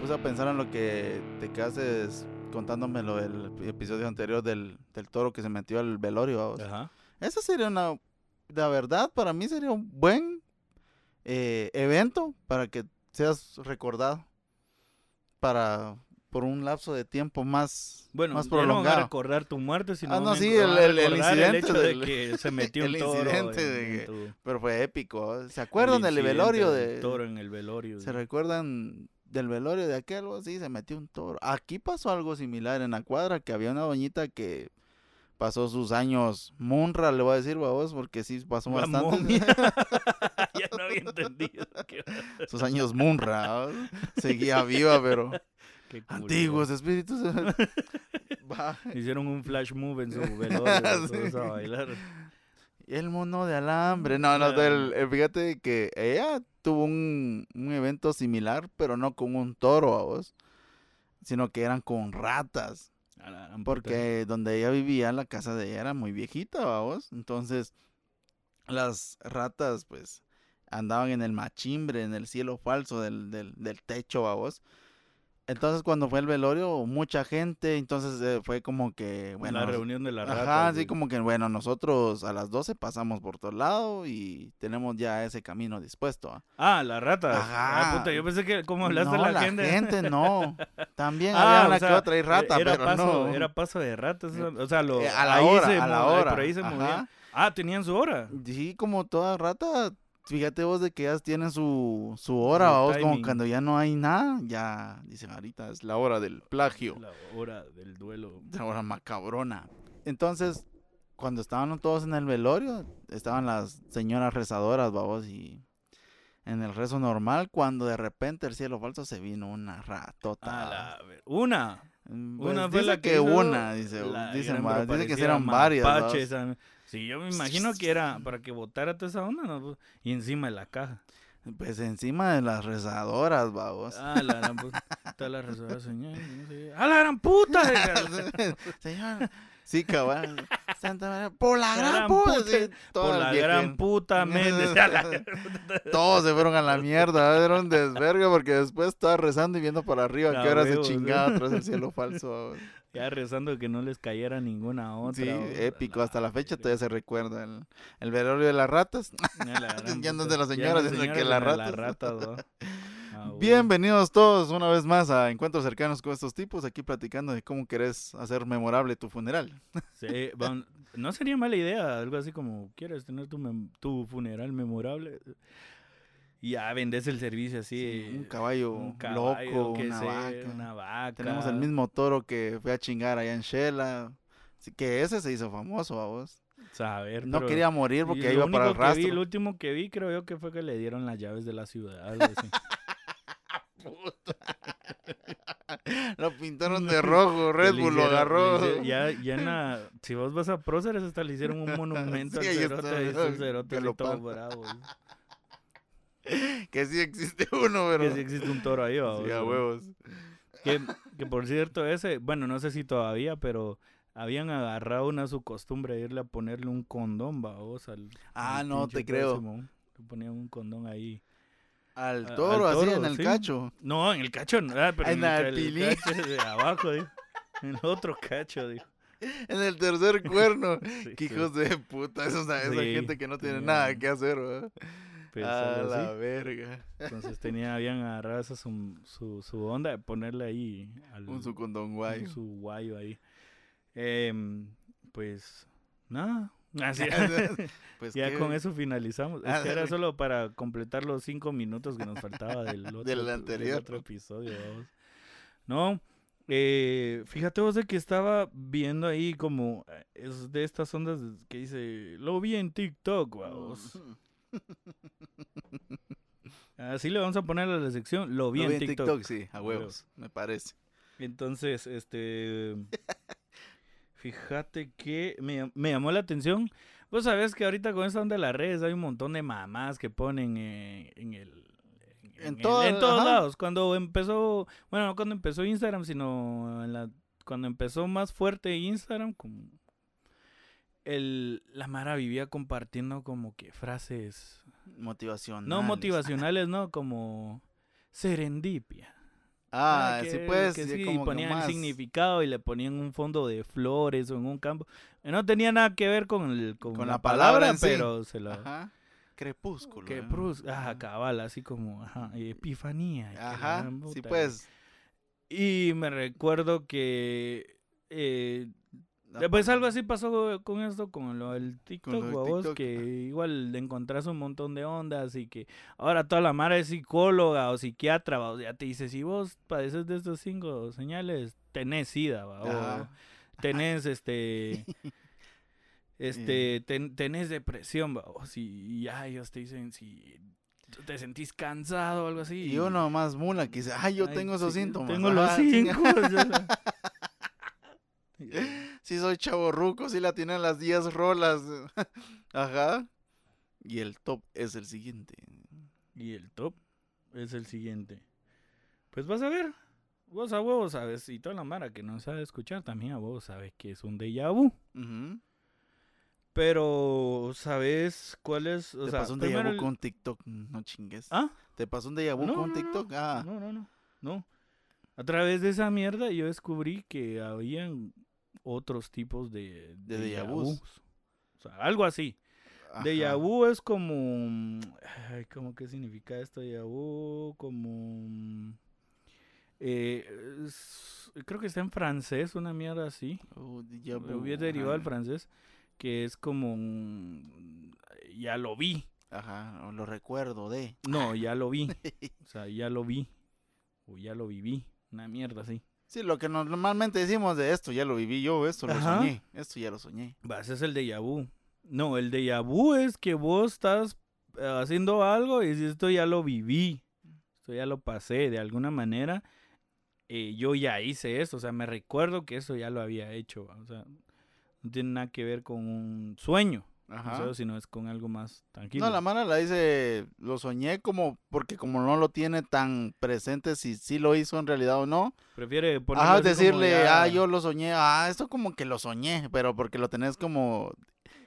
puse a pensar en lo que te quedaste contándome lo del episodio anterior del, del toro que se metió al velorio. Ajá. Esa sería una, la verdad, para mí sería un buen eh, evento para que seas recordado para por un lapso de tiempo más, Bueno, más ya no van a prolongado. recordar tu muerte, sino Ah, no, sí, el- el- el incidente hecho de que se metió el un toro incidente en- de en que- tu- Pero fue épico. ¿eh? ¿Se el acuerdan del velorio de toro en el velorio? ¿Se recuerdan del velorio de aquel? algo así? Se metió un toro. Aquí pasó algo similar en la cuadra, que había una doñita que pasó sus años Munra, le voy a decir, vos, porque sí pasó La bastante. ya no había entendido. Sus años Munra. ¿vos? Seguía viva, pero antiguos espíritus. Hicieron un flash move en su velorio. Sí. a bailar. El mono de alambre. No, no, del- eh, fíjate que ella tuvo un, un evento similar, pero no con un toro, a vos, sino que eran con ratas. Porque donde ella vivía, la casa de ella era muy viejita, vamos. Entonces, las ratas, pues, andaban en el machimbre, en el cielo falso del, del, del techo, vamos. Entonces, cuando fue el velorio, mucha gente, entonces eh, fue como que, bueno, la reunión de la Ajá, rata. así como que, bueno, nosotros a las 12 pasamos por todo lado y tenemos ya ese camino dispuesto. ¿ah? Ah, la rata. Ajá. Ah, puta, yo pensé que como hablaste no, de la, gente. no. También Ah, había una sea, que otra y rata, era pero paso, no. Era paso de ratas. o sea, lo, Eh, a la ahí hora, se a la hora. Por ahí se Ajá. movían. Ah, tenían su hora. Sí, como toda rata, fíjate vos de que ellas tienen su, su hora, vos, como cuando ya no hay nada, ya dicen ahorita es la hora del plagio, La hora del duelo. la hora macabrona. Entonces, cuando estaban todos en el velorio, estaban las señoras rezadoras, vamos, y en el rezo normal, cuando de repente el cielo falso se vino una ratota. A la ver- Una. Mm, Una pues fue dice la que, una, dice, la dicen, dice que eran varias. ¿va? Sí, yo me imagino que era para que botara toda esa onda, ¿no? Y encima de la caja. Pues encima de las rezadoras, vamos. Ah, la gran puta. Está la reserva, señor. no sé. ¡Ah, la gran puta! Señor, sí, cabal. Santa María, por la gran, Gran puta. puta, sí, Por todas la gran puta, la- Todos se fueron a la mierda, era un desvergue porque después estaba rezando y viendo para arriba que ahora se huevos, chingaba ¿eh? tras el cielo falso. Ya rezando que no les cayera ninguna otra. Sí, épico, hasta la fecha todavía se recuerda el, el velorio de las ratas. Ya no de las señoras, sino que las ratas. ratas, ¿no? Ah. Bienvenidos todos una vez más a Encuentros Cercanos con estos tipos, aquí platicando de cómo querés hacer memorable tu funeral. Sí, bueno, no sería mala idea, algo así como, ¿quieres tener tu, tu funeral memorable? Y ya vendes el servicio así. un caballo, un caballo, loco, que una sé, vaca. una vaca. Tenemos el mismo toro que fue a chingar allá en Shela. Así que ese se hizo famoso, a vos. Saber, No pero- quería morir y porque lo iba para el que vi, rastro. el último que vi creo yo que fue que le dieron las llaves de la ciudad, así. Lo pintaron de rojo, Red Bull lo agarró. hicieron- ya, ya en la- si vos vas a Próceres hasta le hicieron un monumento Sí, al cerote, el cerote lo así todo bravo. ¿Sí? Que sí existe uno, pero... Que sí existe un toro ahí, Sí, ¿va? a huevos. Que, que por cierto, ese, bueno, no sé si todavía, pero habían agarrado una su costumbre de irle a ponerle un condón, vos al, Ah, al no te creo. Le ponían un condón ahí. Al A- toro, así en el sí. cacho. No, en el cacho, no, ah, pero En el, el cacho de abajo, dijo. En el otro cacho, dijo. En el tercer cuerno. Sí, Qué sí, hijos de puta. Esa, esa Sí, gente que no tiene nada que hacer, ¿verdad? A la verga. Entonces tenía, habían agarrado esa su, su, su onda de ponerle ahí al, Un su condón guay. un su guayo ahí. Em, pues, nada. Así, pues ya qué- con eso finalizamos. Es Ah, que era solo para completar los cinco minutos que nos faltaba del otro, Del anterior. otro episodio. vamos. No, eh, fíjate vos de que estaba viendo ahí como eh, es de estas ondas que dice, lo vi en TikTok, vamos. Así le vamos a poner a la sección, lo vi Lo en TikTok. sí, a huevos, me parece. Entonces, este. Fíjate que me, llam- me llamó la atención. Vos sabés que ahorita con esta onda de las redes hay un montón de mamás que ponen eh, en el. En todo- en todos ajá. lados. Cuando empezó. Bueno, no cuando empezó Instagram, sino en la, cuando empezó más fuerte Instagram, como. El, la Mara vivía compartiendo como que frases. Motivación. No motivacionales, no, como serendipia. Ah, que- sí, pues, que sí, como que ponían más- el significado y le ponían un fondo de flores o en un campo. Eh, No tenía nada que ver con, el, con, Con la, la palabra palabra, en sí. pero se lo... Ajá. Crepúsculo. Que ¿eh? Ah, Ajá. cabal, así como, ajá, epifanía. y Ajá, sí, pues. Y me recuerdo que, eh, pues pa- algo así pasó con esto, con lo del TikTok, lo del babos, TikTok, que igual le encontrás un montón de ondas y que ahora toda la mara es psicóloga o psiquiatra, babos, ya te dice, si vos padeces de estos cinco señales, tenés sida, va, o tenés este... Este, ten- tenés depresión, y, y ya ellos te dicen si te sentís cansado o algo así. Y uno más mula que dice, ay, yo Ay, tengo esos sí, síntomas. Tengo los chinga. cinco. Sí soy chaborruco, sí la tienen las 10 rolas. Ajá. Y el top es el siguiente. y el top es el siguiente. Pues vas a ver. Vos a huevos sabes, y toda la mara que no sabe escuchar también a vos sabes que es un déjà vu. Pero, ¿sabes cuál es? O Te sea, pasó un déjà vu el- con TikTok, no chingues. ¿Ah? ¿Te pasó un déjà vu No, con no, TikTok? Ah, No, no, no. No. A través de esa mierda yo descubrí que habían otros tipos de, De vus. vus. O sea, algo así. Ajá. vu es como. Ay, ¿Cómo qué significa esto? Vu, como. eh, es- creo que está en francés, una mierda así. Oh, hubiera derivado al francés. Que es como. un- Ya lo vi. Ajá, o lo recuerdo de. No, ya lo vi. O sea, ya lo vi. O ya lo viví. Una mierda así. Sí, lo que normalmente decimos de esto, ya lo viví yo, esto lo Ajá. soñé, esto ya lo soñé. Va, ese es el déjà vu. No, el déjà vu es que vos estás eh, haciendo algo y esto ya lo viví. Esto ya lo pasé de alguna manera. eh, yo ya hice esto. O sea, me recuerdo que eso ya lo había hecho. O sea, no tiene nada que ver con un sueño. O Ajá. sea, sino es con algo más tranquilo. No, la mano la dice, lo soñé como, porque como no lo tiene tan presente si sí lo hizo en realidad o no. Prefiere ponerlo Ajá, decirle, ya- ah, yo lo soñé, ah, esto como que lo soñé, pero porque lo tenés como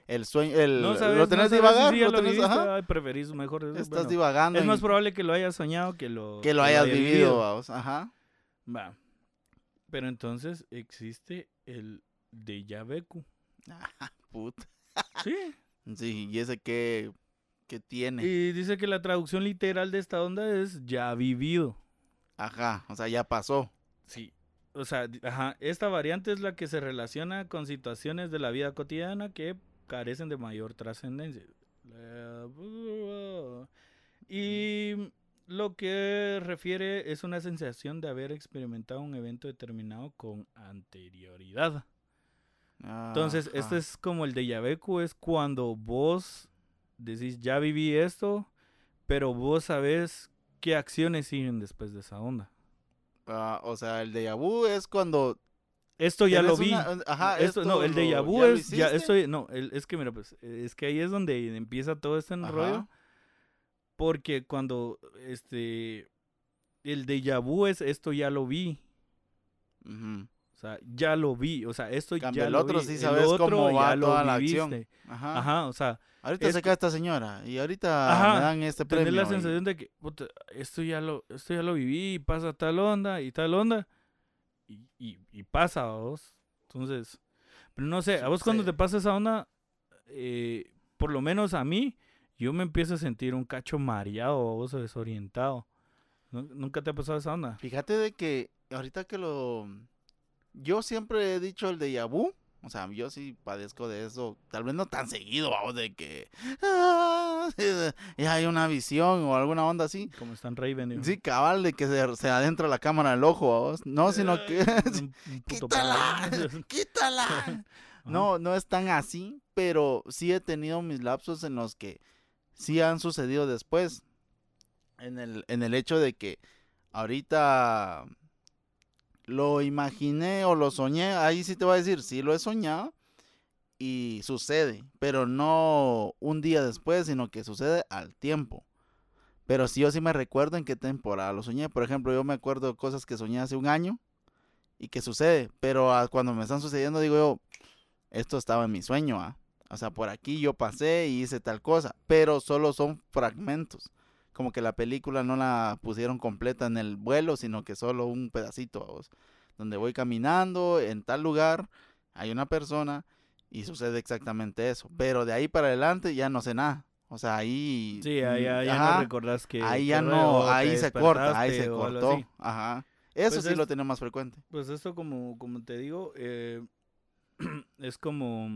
el sueño, el, No sabes, lo no tenés sabes divagar, si ya lo lo tenés, viviste, ajá, ay, preferís mejor estás bueno, divagando. Es en- más probable que lo hayas soñado que lo, que lo hayas vivido, vamos, ajá. Va. Pero entonces existe el déjà vu. Puta. Sí. Sí, y ese que, que tiene, Y dice que la traducción literal de esta onda es ya vivido. ajá, o sea, ya pasó. Sí. O sea, ajá, esta variante es la que se relaciona con situaciones de la vida cotidiana que carecen de mayor trascendencia. Y lo que refiere es una sensación de haber experimentado un evento determinado con anterioridad. Entonces, Ajá. este es como el de vu, es cuando vos decís, ya viví esto, pero vos sabés qué acciones siguen después de esa onda. Ah, o sea, el déjà vu es cuando Esto ya lo vi. una- ajá, esto, no, el déjà vu ¿ya lo es, ya, esto, no, el- es que mira, pues, es que ahí es donde empieza todo este rollo, Ajá. porque cuando, este, el déjà vu es, esto ya lo vi, sea, ya lo vi, o sea, esto Cambio, ya el lo otro vi, sí sabes cómo otro va ya lo toda la acción. Ajá. Ajá, o sea, Ahorita es se cae esta señora y ahorita Ajá, me dan este tener premio. la y- sensación de que puta, esto ya lo esto ya lo viví y pasa tal onda y tal onda y, y, y pasa a vos entonces pero no sé a vos cuando te pasa esa onda eh, por lo menos a mí yo me empiezo a sentir un cacho mareado vos, desorientado ¿Nu- nunca te ha pasado esa onda Fíjate de que ahorita que lo... Yo siempre he dicho el de vu. O sea, yo sí padezco de eso. Tal vez no tan seguido, vamos, de que... ah, ya hay una visión o alguna onda así. como están Raven digo. Sí, cabal, de que se, se adentra la cámara del ojo, vamos. No, sino que... Puto ¡Quítala! ¡Quítala! No, no es tan así, pero sí he tenido mis lapsos en los que sí han sucedido después. En el, en el hecho de que ahorita lo imaginé o lo soñé, ahí sí te voy a decir, sí lo he soñado y sucede, pero no un día después, sino que sucede al tiempo. Pero sí, yo sí me recuerdo en qué temporada lo soñé. Por ejemplo, yo me acuerdo cosas que soñé hace un año y que sucede, pero cuando me están sucediendo digo yo, esto estaba en mi sueño, ¿ah? O sea, por aquí yo pasé y hice tal cosa, pero solo son fragmentos. Como que la película no la pusieron completa en el vuelo, sino que solo un pedacito, vos, donde voy caminando en tal lugar, hay una persona y sucede exactamente eso, pero de ahí para adelante ya no sé nada. O sea, ahí Sí, ahí ya, ya no recordás que... ahí ya no, ahí se corta, ahí se cortó. Ajá. Eso Pues sí lo tenemos más frecuente. Pues esto como, como te digo, eh, es como...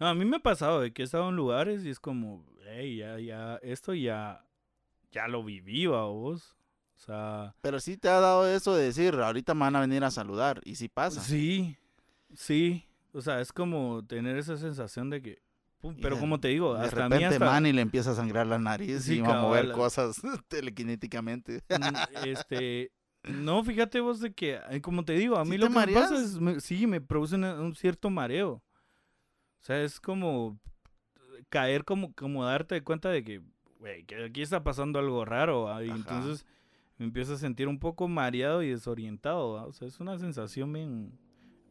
No, a mí me ha pasado de que he estado en lugares y es como, hey, ya, ya, esto ya, ya lo viví, ¿va vos. O sea, Pero sí te ha dado eso de decir, ahorita me van a venir a saludar. Y sí pasa. sí, sí. O sea, es como tener esa sensación de que... pum, Pero de- como te digo, de hasta a mí repente hasta... Manny le empieza a sangrar la nariz Sí, y va a mover cosas telequinéticamente. Este no fíjate vos de que eh, como te digo a ¿Sí mí lo que me pasa es me- sí me produce una- un cierto mareo o sea es como caer como como darte cuenta de que güey que aquí está pasando algo raro ¿va? y Ajá. entonces me empiezo a sentir un poco mareado y desorientado ¿va? o sea es una sensación bien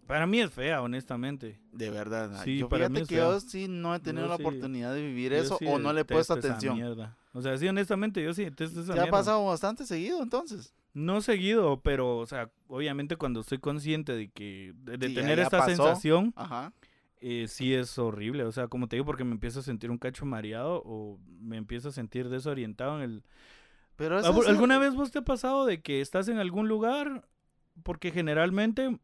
para mí es fea honestamente De verdad. ay, Sí, yo para mí fíjate es que feo. yo sí no he tenido Yo la sí- oportunidad de vivir eso sí o no le he puesto atención. o sea sí honestamente yo sí detesto esa ¿Te ha mierda. pasado bastante seguido entonces? No seguido, pero, o sea, obviamente cuando estoy consciente de que, de, de Sí, ya- tener esta pasó. sensación, Ajá. Eh, sí es horrible. O sea, como te digo, porque me empiezo a sentir un cacho mareado o me empiezo a sentir desorientado en el... Pero eso ¿Algu- es- ¿Alguna vez vos te ha pasado de que estás en algún lugar? Porque generalmente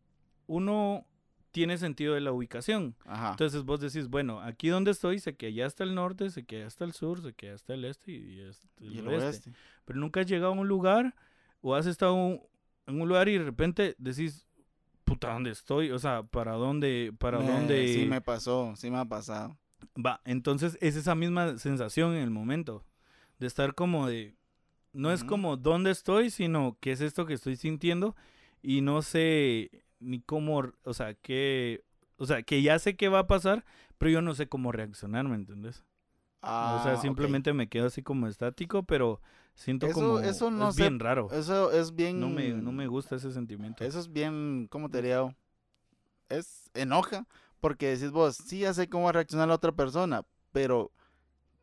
uno tiene sentido de la ubicación. Ajá. Entonces vos decís, bueno, aquí donde estoy, sé que allá está el norte, sé que allá está el sur, sé que allá está el este y, este el y el oeste oeste. pero nunca has llegado a un lugar o has estado en un lugar y de repente decís, puta, ¿dónde estoy? O sea, ¿para dónde? ¿Para Eh, dónde? Sí me pasó, sí me ha pasado. Va, entonces es esa misma sensación en el momento de estar como de, no es como dónde estoy, sino qué es esto que estoy sintiendo y no sé ni cómo, o sea, qué, o sea, que ya sé qué va a pasar, pero yo no sé cómo reaccionar, ¿me entendés? o Ah, sea, ok. simplemente me quedo así como estático, pero siento Eso- como, eso no es bien raro. Eso es bien... No me, no me gusta ese sentimiento. Eso es bien, ¿cómo te diría? Es enoja, porque decís vos, sí, ya sé cómo va a reaccionar la otra persona, pero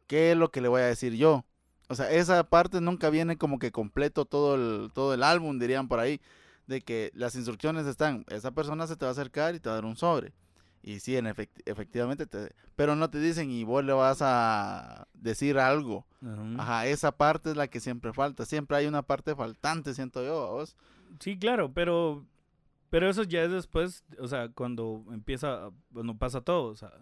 ¿qué es lo que le voy a decir yo? O sea, esa parte nunca viene como que completo todo el, todo el álbum, dirían por ahí, de que las instrucciones están, esa persona se te va a acercar y te va a dar un sobre. Y sí, en efect- efectivamente, te, pero no te dicen y vos le vas a decir algo. Ajá. Ajá, esa parte es la que siempre falta. Siempre hay una parte faltante, siento yo, ¿a vos. Sí, claro, pero pero eso ya es después, o sea, cuando empieza, cuando pasa todo, o sea,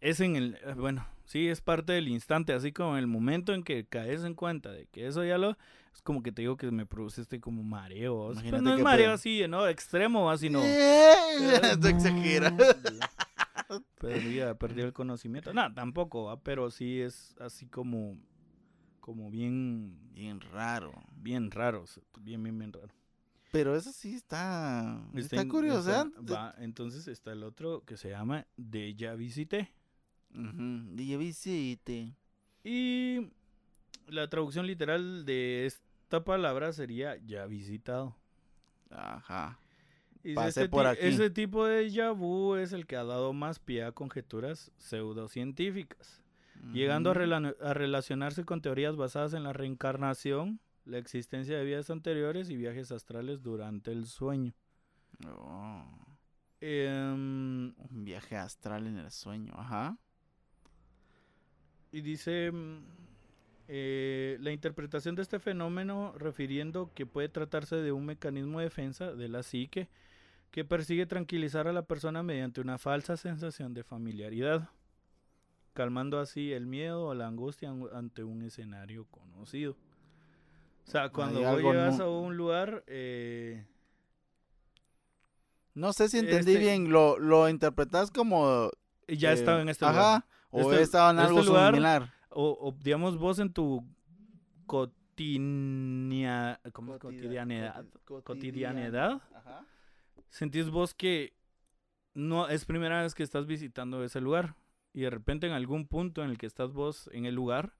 es en el, bueno, sí, es parte del instante, así como en el momento en que caes en cuenta de que eso ya lo, es como que te digo que me produce este como mareo, o sea, pues no es que mareo así, ¿no? Extremo, así no. Eh, Te exagera. Perdí, perdí el conocimiento. No, tampoco, ¿va? pero sí es así como, como bien, Bien raro. bien raro, bien, bien, bien raro. Pero eso sí está. Está, en- curioso, está- ¿eh? va, entonces está el otro que se llama De Ya Visité. Ujú, DJ visite. Y la traducción literal de esta palabra sería ya visitado. Ajá. Y Pasé este, por aquí. ese tipo de déjà vu es el que ha dado más pie a conjeturas pseudocientíficas, llegando a, Ujú. rela- a relacionarse con teorías basadas en la reencarnación, la existencia de vidas anteriores y viajes astrales durante el sueño. Oh, Em, un viaje astral en el sueño. Ajá. Y dice mm, eh, la interpretación de este fenómeno refiriendo que puede tratarse de un mecanismo de defensa de la psique que persigue tranquilizar a la persona mediante una falsa sensación de familiaridad, calmando así el miedo o la angustia an- ante un escenario conocido. O sea, cuando vos llegas nu- a un lugar, eh, No sé si entendí Este- bien. ¿Lo, lo interpretas como. ya eh, estaba en este lugar. Ajá. O Este- he estado en este algo lugar- similar. O, o, digamos vos en tu cotidia- ¿cómo es? cotidianidad, cotidianidad, Ajá. sentís vos que no es primera vez que estás visitando ese lugar y de repente en algún punto en el que estás vos en el lugar,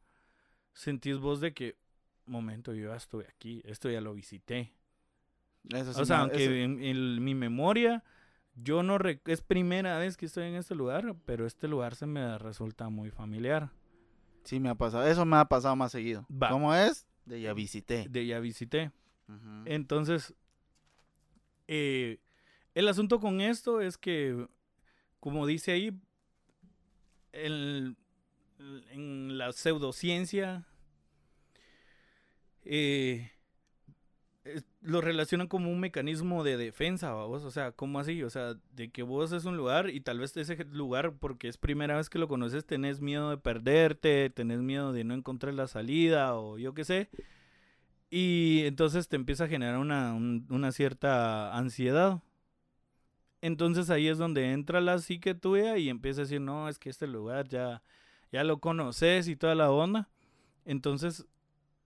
sentís vos de que, momento, yo ya estuve aquí, esto ya lo visité. Eso sí o sea, me- aunque eso- en, en mi memoria, yo no, rec- es primera vez que estoy en este lugar, pero este lugar se me resulta muy familiar. Sí, me ha pasado. Eso me ha pasado más seguido. Va. ¿Cómo es? De ya visité. De ya visité. Entonces, eh, el asunto con esto es que, como dice ahí, el- en la pseudociencia eh, lo relacionan como un mecanismo de defensa, vos, o sea, ¿cómo así? O sea, de que vos es un lugar y tal vez ese lugar, porque es primera vez que lo conoces, tenés miedo de perderte, tenés miedo de no encontrar la salida o yo qué sé. Y entonces te empieza a generar una, un- una cierta ansiedad. Entonces ahí es donde entra la psique tuya y empieza a decir, no, es que este lugar ya, ya lo conoces y toda la onda. Entonces,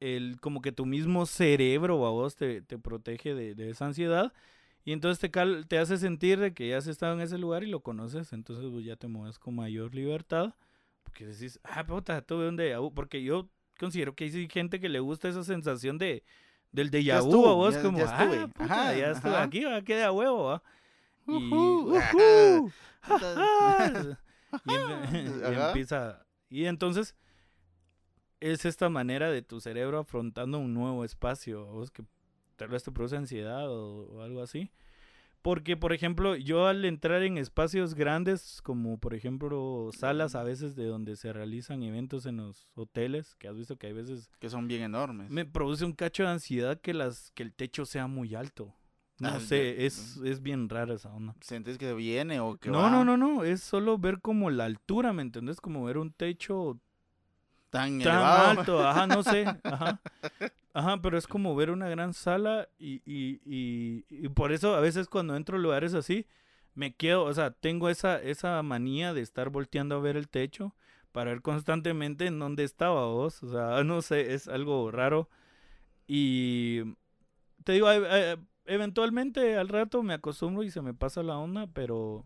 el, como que tu mismo cerebro a vos te, te protege de, de esa ansiedad. Y entonces te, cal- te hace sentir de que ya has estado en ese lugar y lo conoces. Entonces pues, ya te mueves con mayor libertad. Porque decís, ah, puta, tuve un déjà vu", Porque yo considero que hay gente que le gusta esa sensación de del déjà Ya vu a vos ya- como, ya estuve". ah, puta, Ajá, ya estuve ajá. aquí, va, queda huevo, ¿va? Y, ujú, ajá. y, empe- y empieza y entonces es esta manera de tu cerebro afrontando un nuevo espacio vos que tal vez te produce ansiedad o, o algo así. Porque por ejemplo yo al entrar en espacios grandes como por ejemplo salas a veces de donde se realizan eventos en los hoteles que has visto que hay veces Que son bien enormes. me produce un cacho de ansiedad que las que el techo sea muy alto. No Ah, sé es, es bien rara esa onda. ¿Sentís que viene o que no, va no, no, no, es solo ver como la altura, ¿me entendés? Como ver un techo tan, tan elevado? alto, ajá, no sé, ajá. Ajá, pero es como ver una gran sala y, y, y, y por eso a veces cuando entro a lugares así, me quedo, o sea, tengo esa, esa manía de estar volteando a ver el techo para ver constantemente en dónde estaba vos, o sea, no sé, es algo raro. Y te digo, e- e- eventualmente al rato me acostumbro y se me pasa la onda, pero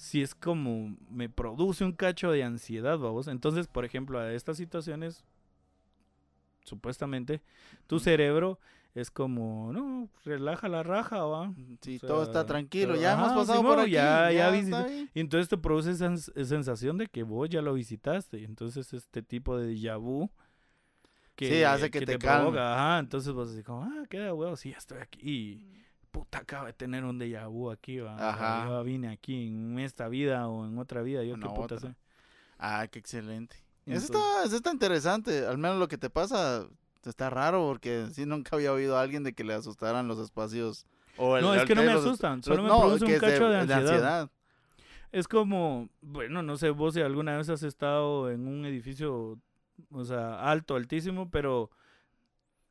si es como me produce un cacho de ansiedad, vamos. Entonces, por ejemplo, a estas situaciones, supuestamente, tu cerebro es como, no, relaja la raja, va. Sí, O todo está tranquilo. pero- Ya hemos pasado Simón, por aquí. ya- ya Ya. Y entonces te produce esa sens- sensación de que vos ya lo visitaste. Entonces, este tipo de déjà vu. Sí, hace que te provoca, Ajá, entonces vos decís como, ah, queda huevo, sí, ya estoy aquí. Y puta, acabo de tener un déjà vu aquí, va. Ajá. Yo vine aquí en esta vida o en otra vida, yo qué puta sé. Ah, qué excelente. Eso está, eso está interesante. Al menos lo que te pasa está raro porque sí nunca había oído a alguien de que le asustaran los espacios. O el- No, es que no me los- asustan, los- solo me produce un cacho de ansiedad. ansiedad. Es como, bueno, no sé, vos si alguna vez has estado en un edificio, o sea, alto, altísimo, pero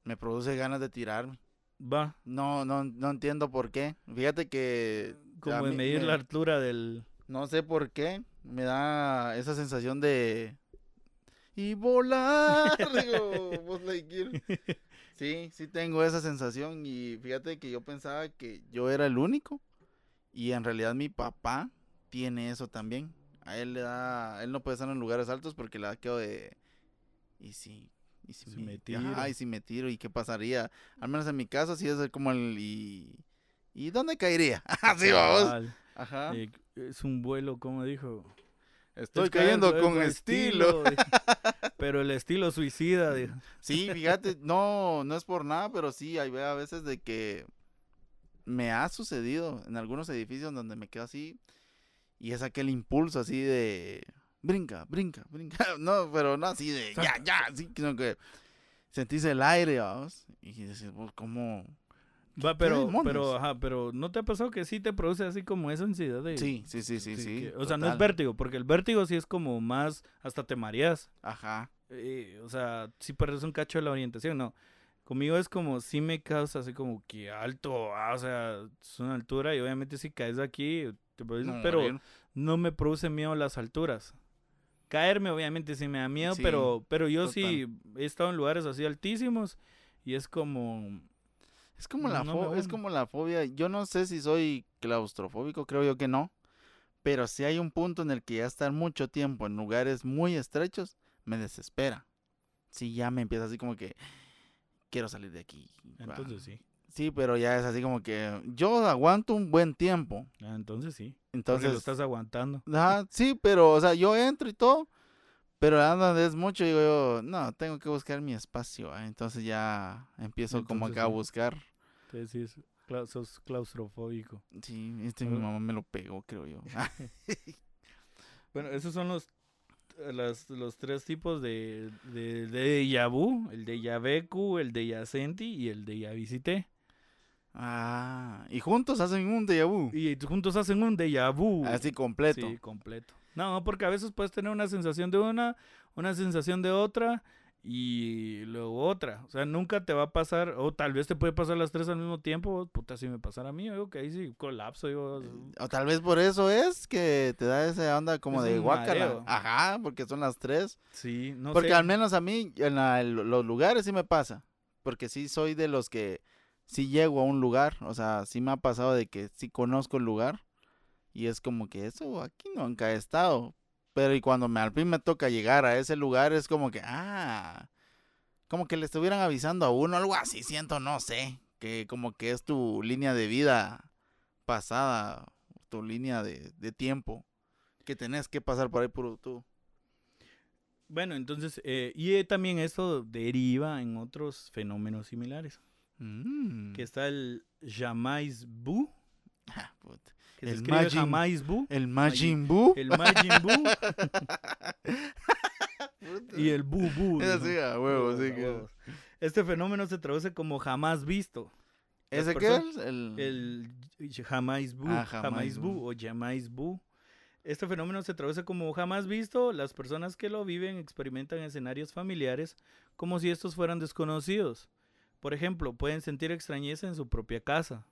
Me produce ganas de tirarme. Va, No, no, no entiendo por qué. Fíjate que como de medir me- la altura del... No sé por qué. Me da esa sensación de. Y volar. Digo. Sí, sí tengo esa sensación. Y fíjate que yo pensaba que yo era el único. Y en realidad mi papá tiene eso también. A él le da. Él no puede estar en lugares altos porque le da quedo de. Y si. Y si, Si me, me tiro. ajá, y si me tiro, ¿y qué pasaría? Al menos en mi caso, sí es como el. ¿Y, ¿y dónde caería? Así vamos. Ajá. Eh, es un vuelo, como dijo. Estoy Es cayendo con estilo. pero el estilo suicida, dijo. Sí, fíjate, no, no es por nada, pero sí, hay a veces de que me ha sucedido en algunos edificios donde me quedo así y es aquel impulso así de brinca, brinca, brinca. No, pero no así de ya, ya, sí, sino que sentís el aire, vamos, y "Pues, ¿cómo? Va, pero, pero, ajá, pero ¿no te ha pasado que sí te produce así como esa ansiedad de... Sí, sí, sí, sí, sí. que- o sea, no es vértigo, porque el vértigo sí es como más, hasta te mareas. Ajá. eh, o sea, sí pierdes un cacho de la orientación, no. Conmigo es como, sí me causa así como que alto, ah, o sea, es una altura y obviamente si caes de aquí, te puedes- no, pero no me produce miedo las alturas. Caerme obviamente sí me da miedo, Sí, pero, pero yo sí he estado en lugares así altísimos y es como, Es como la No es como la fobia. Yo no sé si soy claustrofóbico, creo yo que no. Pero si hay un punto en el que ya estar mucho tiempo en lugares muy estrechos, me desespera. Si ya me empieza así como que quiero salir de aquí. entonces sí. Sí, pero ya es así como que yo aguanto un buen tiempo. Ah, entonces sí. Porque Entonces, lo estás aguantando. ajá, sí, pero o sea, yo entro y todo, Pero andan es mucho, digo yo, no, tengo que buscar mi espacio. ¿eh? Entonces ya empiezo como acá a buscar. Entonces sí, es clau- sos claustrofóbico. Sí, este mi Ah. mamá me lo pegó, creo yo. Bueno, esos son los las- los tres tipos de, de, de déjà vu, el de Yabeku, el de Yasenti y el de Yavisité. Ah, y juntos hacen un déjà vu. Y juntos hacen un déjà vu. Así completo. Sí, completo. No, porque a veces puedes tener una sensación de una, una sensación de otra y luego otra. O sea, nunca te va a pasar, o tal vez te puede pasar las tres al mismo tiempo. Puta, si me pasara a mí, digo que ahí sí colapso. Yo, O tal vez por eso es que te da esa onda como Es de guacala. Ajá, porque son las tres. sí, no porque sé. al menos a mí, en la- en los lugares sí me pasa. Porque sí soy de los que sí llego a un lugar. O sea, sí me ha pasado de que sí conozco el lugar. Y es como que eso aquí nunca he estado. Pero y cuando me, al fin me toca llegar a ese lugar es como que, ah, como que le estuvieran avisando a uno, algo así, siento, no sé. Que como que es tu línea de vida pasada, tu línea de, tiempo. Que tenés que pasar por ahí puro tú. Bueno, entonces, eh, y eh, también esto deriva en otros fenómenos similares. Mm. Que está el Jamais Bu, Ah, puta. que se El escribe Majin- Jamais Bu, El Majin Buu. el Majin Bu y el Bu Bu. A huevo, sí que-. Este fenómeno se traduce como jamás visto. ¿Ese qué es? El... El jamás bu, Ah, jamás jamás bu bu. o jamais bu. Este fenómeno se traduce como jamás visto. Las personas que lo viven experimentan escenarios familiares como si estos fueran desconocidos. Por ejemplo, pueden sentir extrañeza en su propia casa.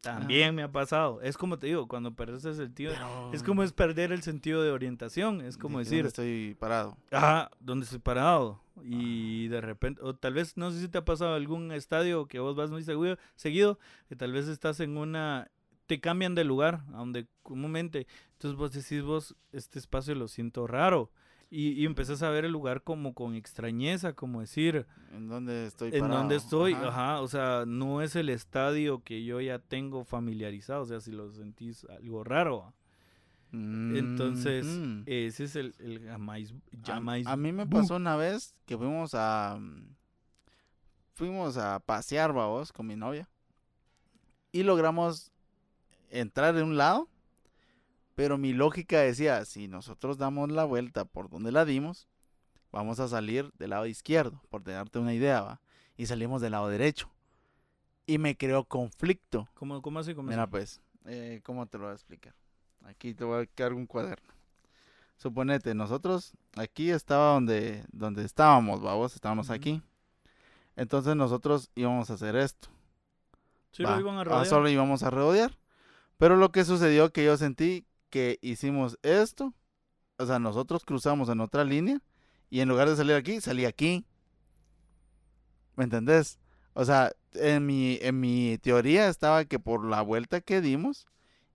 También me ha pasado. Es como te digo, cuando perdes el sentido. Pero- Es como es perder el sentido de orientación. Es como de decir, ¿dónde estoy parado. ah, ¿dónde estoy parado? Y de repente, o tal vez, no sé si te ha pasado algún estadio que vos vas muy seguro, seguido, que tal vez estás en una, te cambian de lugar, a donde comúnmente, entonces vos decís, vos, este espacio lo siento raro. Y, y empezás a ver el lugar como con extrañeza, como decir, ¿En dónde estoy en parado? dónde estoy, Ajá. ajá. o sea, no es el estadio que yo ya tengo familiarizado, o sea, si lo sentís algo raro. Entonces, Mm. ese es el, el jamás, A- jamás a, mí me pasó una vez que fuimos a... mm, Fuimos a pasear, vamos, con mi novia. Y logramos entrar de un lado. Pero mi lógica decía, si nosotros damos la vuelta por donde la dimos, vamos a salir del lado izquierdo, por darte una idea, ¿va? Y salimos del lado derecho. Y me creó conflicto. ¿Cómo, cómo así? ¿Cómo Mira así? pues, eh, ¿cómo te lo voy a explicar? Aquí te voy a quedar un cuaderno. Suponete, nosotros aquí estaba donde, donde estábamos, vamos, estábamos aquí. Entonces nosotros íbamos a hacer esto. Sí, va. lo iban a Ah, solo íbamos a rodear. Pero lo que sucedió que yo sentí que hicimos esto. O sea, nosotros cruzamos en otra línea. Y en lugar de salir aquí, salí aquí. ¿Me entendés? O sea, en mi, en mi teoría estaba que por la vuelta que dimos,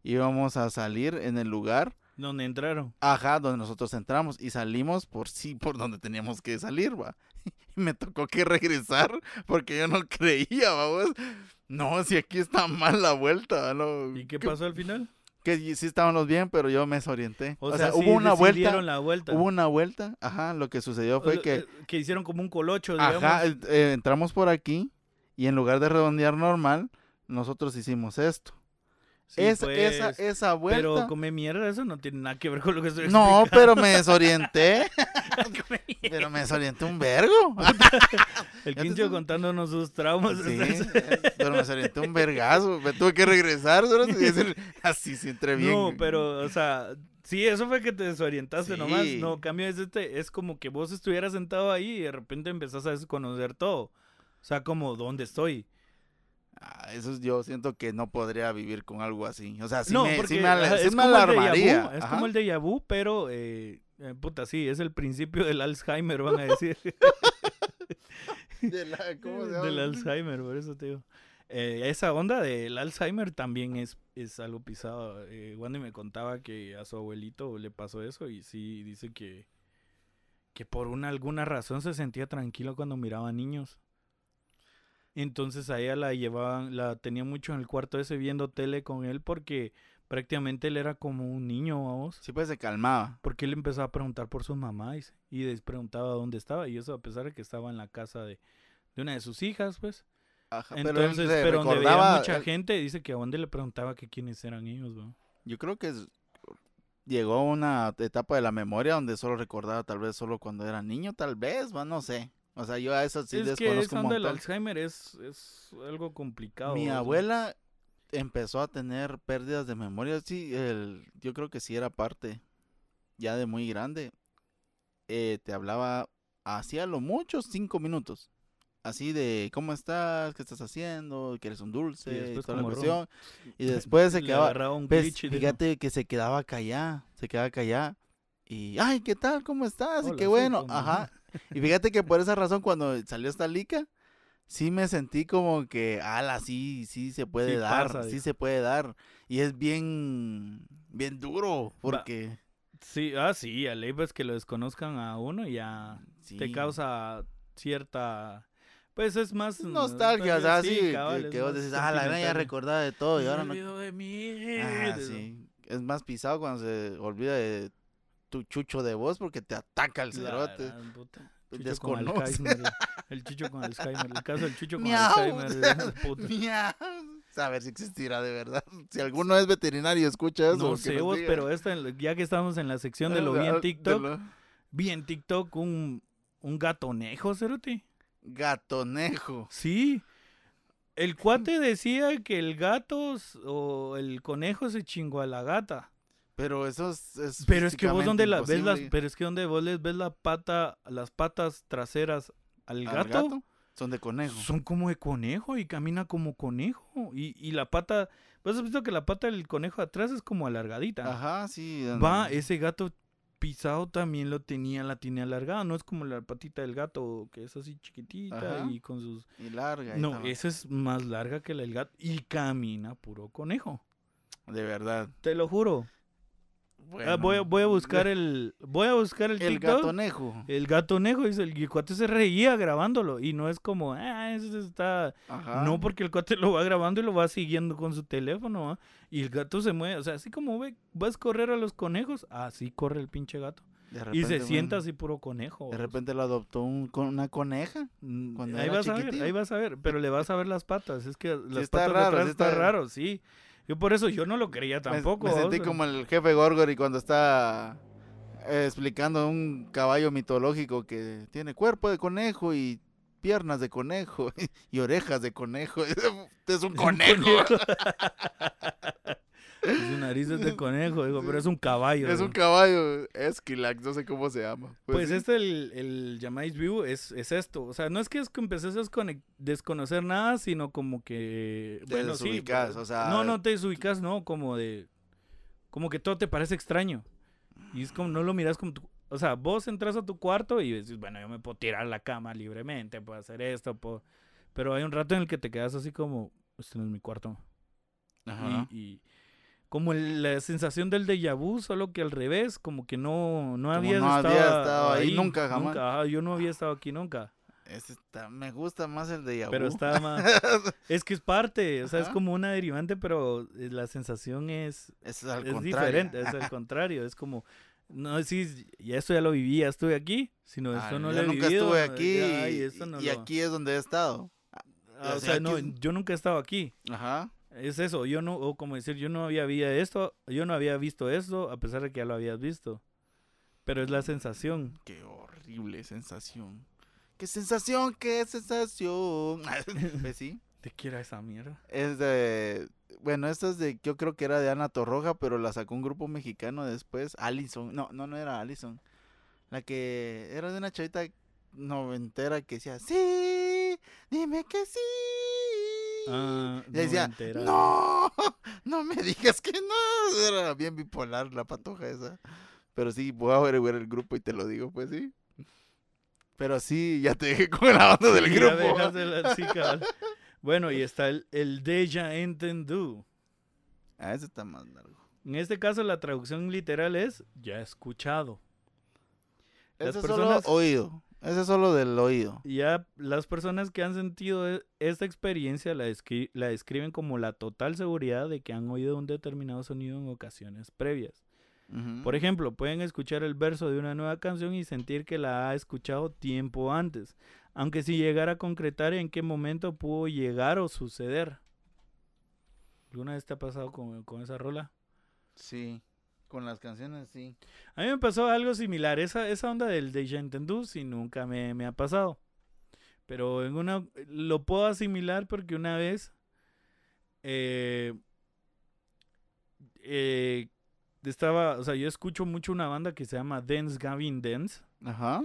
íbamos a salir en el lugar, Donde entraron. ajá, donde nosotros entramos. Y salimos por sí, por donde teníamos que salir, va. Y me tocó que regresar porque yo no creía, vamos. No, si aquí está mal la vuelta, ¿no? ¿Y qué pasó al final? Que sí estábamos bien, pero yo me desorienté. O, sea, sí hubo una vuelta, dieron la vuelta. hubo una vuelta, ajá, lo que sucedió fue que, eh, que hicieron como un colocho, digamos. ajá, eh, entramos por aquí y en lugar de redondear normal, nosotros hicimos esto. Sí, Es- pues, esa, esa vuelta. Pero come mierda, eso no tiene nada que ver con lo que estoy No, explicando. pero me desorienté. Pero me desorienté un vergo. El te Quincho contándonos sus traumas. Sí, pero me desorienté un vergazo. Me tuve que regresar. solo decir, así sí entré bien. No, pero, o sea, sí, eso fue que te desorientaste Sí. nomás. No, cambio es este, es como que vos estuvieras sentado ahí y de repente empezás a desconocer todo. O sea, como, ¿dónde estoy? Ah, eso es- yo siento que no podría vivir con algo así. O sea, sí no, me, sí me, al- ajá, sí es, me como el déjà alarmaría. vu, es como el déjà vu, pero, eh, eh, puta, sí, es el principio del Alzheimer, van a decir. De la- ¿cómo se llama? del Alzheimer, por eso te digo. Eh, esa onda del Alzheimer también es, es algo pisado. Eh, Wandy me contaba que a su abuelito le pasó eso y sí dice que, que por una alguna razón se sentía tranquilo cuando miraba niños. Entonces a ella la llevaban, la tenía mucho en el cuarto ese viendo tele con él porque prácticamente él era como un niño, vamos. Sí, pues se calmaba. Porque él empezó a preguntar por su mamá dice, y les preguntaba dónde estaba. Y eso a pesar de que estaba en la casa de, de una de sus hijas, pues. Ajá, Entonces, pero, donde veía mucha él- gente, dice que a dónde le preguntaba que quiénes eran ellos, ¿no? Yo creo que es- llegó una etapa de la memoria donde solo recordaba tal vez solo cuando era niño, tal vez, va, no sé. O sea, yo a eso sí es que desconozco esa un montón. Alzheimer es, es algo complicado. Mi o sea. abuela empezó a tener pérdidas de memoria, sí, el, yo creo que sí era parte ya de muy grande. Eh, te hablaba hacía lo mucho cinco minutos. Así de, ¿cómo estás? ¿Qué estás haciendo? ¿Quieres un dulce? Y, después toda la cuestión. Y después se quedaba, un pues, fíjate que se quedaba callada, se quedaba callada. Y, ay, ¿qué tal? ¿Cómo estás? y qué bueno, ajá. Y fíjate que por esa razón cuando salió esta lica, sí me sentí como que, ala, sí, sí se puede Sí dar, pasa, sí se puede dar. Y es bien, bien duro, porque Sí, ah, sí, a ley pues que lo desconozcan a uno ya te causa cierta... Pues es más... nostalgia, o sea, sí, cabal, que, vos decís, ah, la gran ya recordaba de todo y ahora no. olvido de mí. Ah, de- sí. Es más pisado cuando se olvida de tu chucho de voz porque te ataca el cerote. desconoce. El chucho con Alzheimer. El caso del chucho con. Alzheimer. puta. A ver si existirá de verdad. Si alguno es veterinario, escucha eso. No sé vos, pero esta, ya que estamos en la sección de lo vi Ah, en TikTok, de lo- vi en TikTok un, un gatonejo, cerote. Gatonejo. Sí. El cuate decía que el gato o el conejo se chingó a la gata. Pero eso es. es Pero es que vos donde la ves las, pero es que donde vos les ves la pata, las patas traseras al gato. Son de conejo. son como de conejo y camina como conejo. Y, y la pata, vos has visto que la pata del conejo atrás es como alargadita. Ajá, sí. Va, ese gato pisado también lo tenía, la tenía alargada, no es como la patita del gato que es así chiquitita Ajá. y con sus... Y larga. y No, esa es más larga que la del gato y camina puro conejo. De verdad. Te lo juro. Ah, Bueno, voy, a, voy a buscar el voy a buscar el, El TikTok. gatonejo. El gatonejo dice, el cuate se reía grabándolo y no es como, ah, eso está Ajá. no porque el cuate lo va grabando y lo va siguiendo con su teléfono, y el gato se mueve, o sea, así como ve, vas a correr a los conejos, así corre el pinche gato. Y se sienta bueno, así puro conejo. De repente lo adoptó un, con una coneja. Mm, cuando ahí era vas a ver, ahí vas a ver, pero le vas a ver las patas, es que las está patas de raro, atrás sí está... está- raro, sí. Yo por eso yo no lo creía tampoco. Me, sentí como el jefe Gorgory cuando está eh, explicando un caballo mitológico que tiene cuerpo de conejo y piernas de conejo y orejas de conejo. es un conejo. Su nariz es de conejo, digo, pero es un caballo. es un caballo. Esquilax, no sé cómo se llama. Pues sí. este, el, el Yamais View es, es esto. O sea, no es que es que empeces a desconocer nada, sino como que. Te bueno, sí. desubicas, pues, o sea- No, no te desubicas, no, como de. Como que todo te parece extraño. Y es como, no lo miras como. tu- o sea, vos entras a tu cuarto y dices, bueno, yo me puedo tirar a la cama libremente, puedo hacer esto, puedo. Pero hay un rato en el que te quedas así como, este no es mi cuarto. Ajá. Y, y como el- la sensación del déjà vu, solo que al revés, como que no, no habías no estado, había estado ahí nunca, jamás. ajá, yo no había estado aquí nunca. Está- me gusta más el de Yahoo. Pero está más... es que es parte, o sea, es como una derivante, pero eh, la sensación es, es al es contrario. diferente, es al contrario, es como... No decís, ya esto ya lo viví, ya estuve aquí, sino Ah, esto no lo he nunca vivido. estuve aquí ya, y, y, esto no y lo- aquí es donde he estado. Ah, o o sea, no, aquí es- yo nunca he estado aquí. Ajá. Es eso, yo no, o como decir, yo no había visto esto, yo no había visto esto, a pesar de que ya lo habías visto. Pero es la sensación. Qué horrible sensación. ¿Qué sensación? ¿Qué sensación? pues sí. ¿De qué era esa mierda? Es de. Bueno, esta es de. Yo creo que era de Ana Torroja, pero la sacó un grupo mexicano después. Allison. No, no, no era Allison. La que era de una chavita noventera que decía: Sí, dime que sí. Ah, Y decía. No, no me digas que no. Era bien bipolar la patoja esa. Pero sí, voy a averiguar el grupo y te lo digo, pues sí. Pero sí, ya te dejé con la onda del Sí, ya grupo. dejaste la-. Bueno, y está el, el Deja Entendu. Ah, ese está más largo. En este caso, la traducción literal es ya escuchado. Las Ese es personas- solo oído. Ese es solo del oído. Ya las personas que han sentido e- esta experiencia la, descri- la describen como la total seguridad de que han oído un determinado sonido en ocasiones previas. Por ejemplo, pueden escuchar el verso de una nueva canción y sentir que la ha escuchado tiempo antes, aunque si llegara a concretar en qué momento pudo llegar o suceder. ¿Alguna vez te ha pasado con, con esa rola? Sí, con las canciones sí. A mí me pasó algo similar. Esa, esa onda del Deja Entendu sí nunca me, me ha pasado. Pero en una lo puedo asimilar porque una vez eh, eh, estaba, o sea, yo escucho mucho una banda que se llama Dance Gavin Dance. Ajá.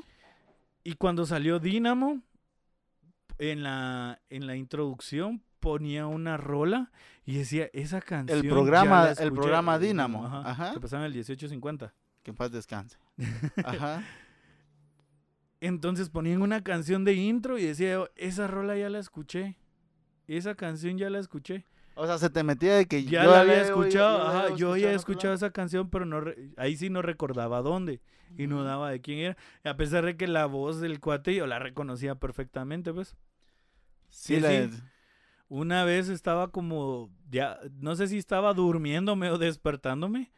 Y cuando salió Dynamo, en la, en la introducción ponía una rola y decía, esa canción. ya programa- el escuché". programa Dynamo, Ajá. ajá. Que pasaba en el 1850. Que en paz descanse. Ajá. Entonces ponían una canción de intro y decía, esa rola ya la escuché. Esa canción ya la escuché. O sea, se te metía de que Ya yo la había escuchado, ajá, yo otro escuchado esa canción, pero no re- ahí sí no recordaba dónde y no daba de quién era. A pesar de que la voz del cuate yo la reconocía perfectamente, pues. Sí, Sí, la- sí. Una vez estaba como, ya, no sé si estaba durmiéndome o despertándome,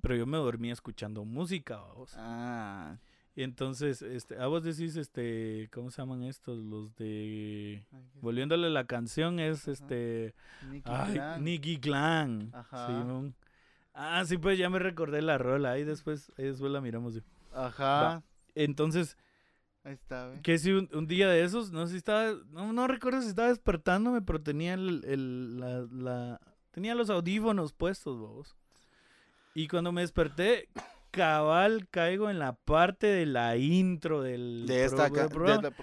pero yo me dormía escuchando música, vamos. Ah. Entonces, este, a vos decís, este, ¿cómo se llaman estos? Los de... Volviéndole la canción es, este... Nicky Ay, Clan. Nicky Clan. Ajá. Simón. Ah, sí, pues ya me recordé la rola. Ahí después, ahí después la miramos. sí. Ajá. Entonces, Ahí está, ve. que si un, un día de esos, no sé si estaba, no, no recuerdo si estaba despertándome, pero tenía el, el- la, la- tenía los audífonos puestos, vos. Y cuando me desperté, cabal caigo en la parte de la intro del De esta pro- de la-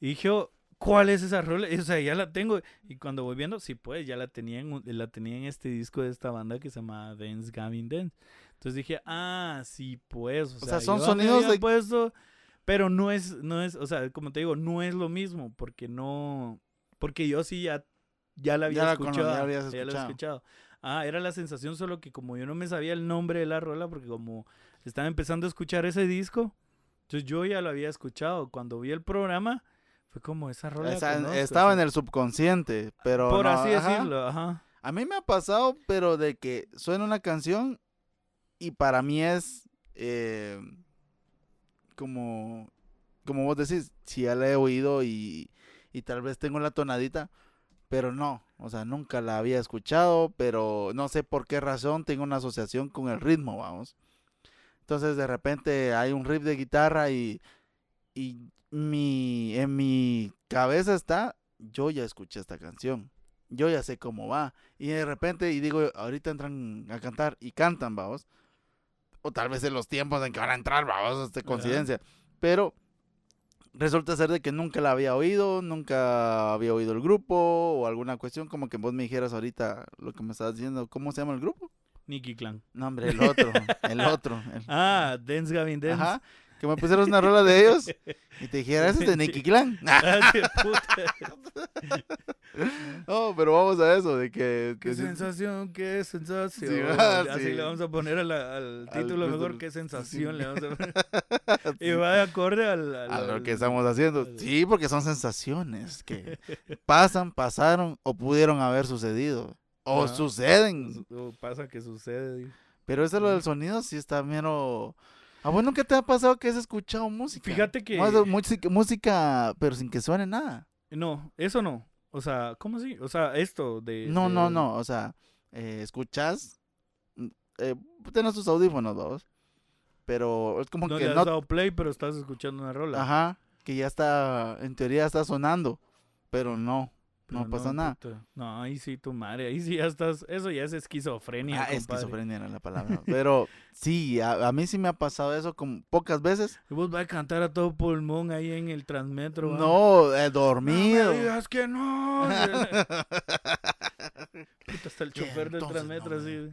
Y dije, "Oh, ¿cuál es esa rola? O sea, ya la tengo. Y cuando voy viendo, sí, pues, ya la tenía en, la tenía en este disco de esta banda que se llama Dance Gavin Dance. Entonces dije, ah, sí, pues. O, sea, son sonidos de- puesto, pero no es, no es, o sea, como te digo, no es lo mismo, porque no, porque yo sí ya, ya la había Ya escuchado. ya la habías ya la había escuchado. Ah, era la sensación, solo que como yo no me sabía el nombre de la rola, porque como estaba empezando a escuchar ese disco, entonces yo ya lo había escuchado. Cuando vi el programa, fue como esa rola. la Esa- conozco", estaba en el subconsciente, pero Por no, así ajá. decirlo, ajá. A mí me ha pasado, pero de que suena una canción y para mí es eh, como, como vos decís, si ya la he oído y, y tal vez tengo la tonadita, pero no, o sea, nunca la había escuchado, pero no sé por qué razón tengo una asociación con el ritmo, vamos. Entonces de repente hay un riff de guitarra y, y mi, en mi cabeza está, yo ya escuché esta canción, yo ya sé cómo va. Y de repente, y digo, ahorita entran a cantar y cantan, vamos. O tal vez en los tiempos en que van a entrar, vamos, esta Ajá. coincidencia. Pero resulta ser de que nunca la había oído, nunca había oído el grupo o alguna cuestión, como que vos me dijeras ahorita lo que me estabas diciendo, ¿cómo se llama el grupo? Nicky Clan. No, hombre, el otro, el otro. el- Ah, Dance Gavin Dance. Ajá, que me pusieras una rola de ellos y te dijera, ese es de Nicky Clan. Ah. No, pero vamos a eso, de que... Qué sensación, qué sensación. Sí, ah, Así sí. le vamos a poner a la- al título mejor, qué sí. sensación le vamos a poner. Y va de acorde al, al- a lo que estamos haciendo. Sí, porque son sensaciones que pasan, pasaron o pudieron haber sucedido. O suceden. o pasa que sucede. Pero eso lo del sonido sí está mero... ¿A vos nunca te ha pasado que has escuchado música? Fíjate que- de Música, música, pero sin que suene nada. No, eso no. O sea, ¿cómo así? O sea, esto de... No, de- no, no. O sea, eh, escuchas... mm, Eh, tenés tus audífonos, vamos. Pero es como No que le has no... dado play, pero estás escuchando una rola. Ajá. Que ya está... En teoría está sonando. Pero no. Pero no pasa nada. puta. No, ahí sí, tu madre. Ahí sí ya estás... Eso ya es esquizofrenia, Ah, compadre. esquizofrenia era la palabra. Pero sí, a, a mí sí me ha pasado eso como pocas veces. Y vos vas a cantar a todo pulmón ahí en el transmetro. No, eh, No dormido. me digas que no. Puta, hasta el chofer del transmetro no, así.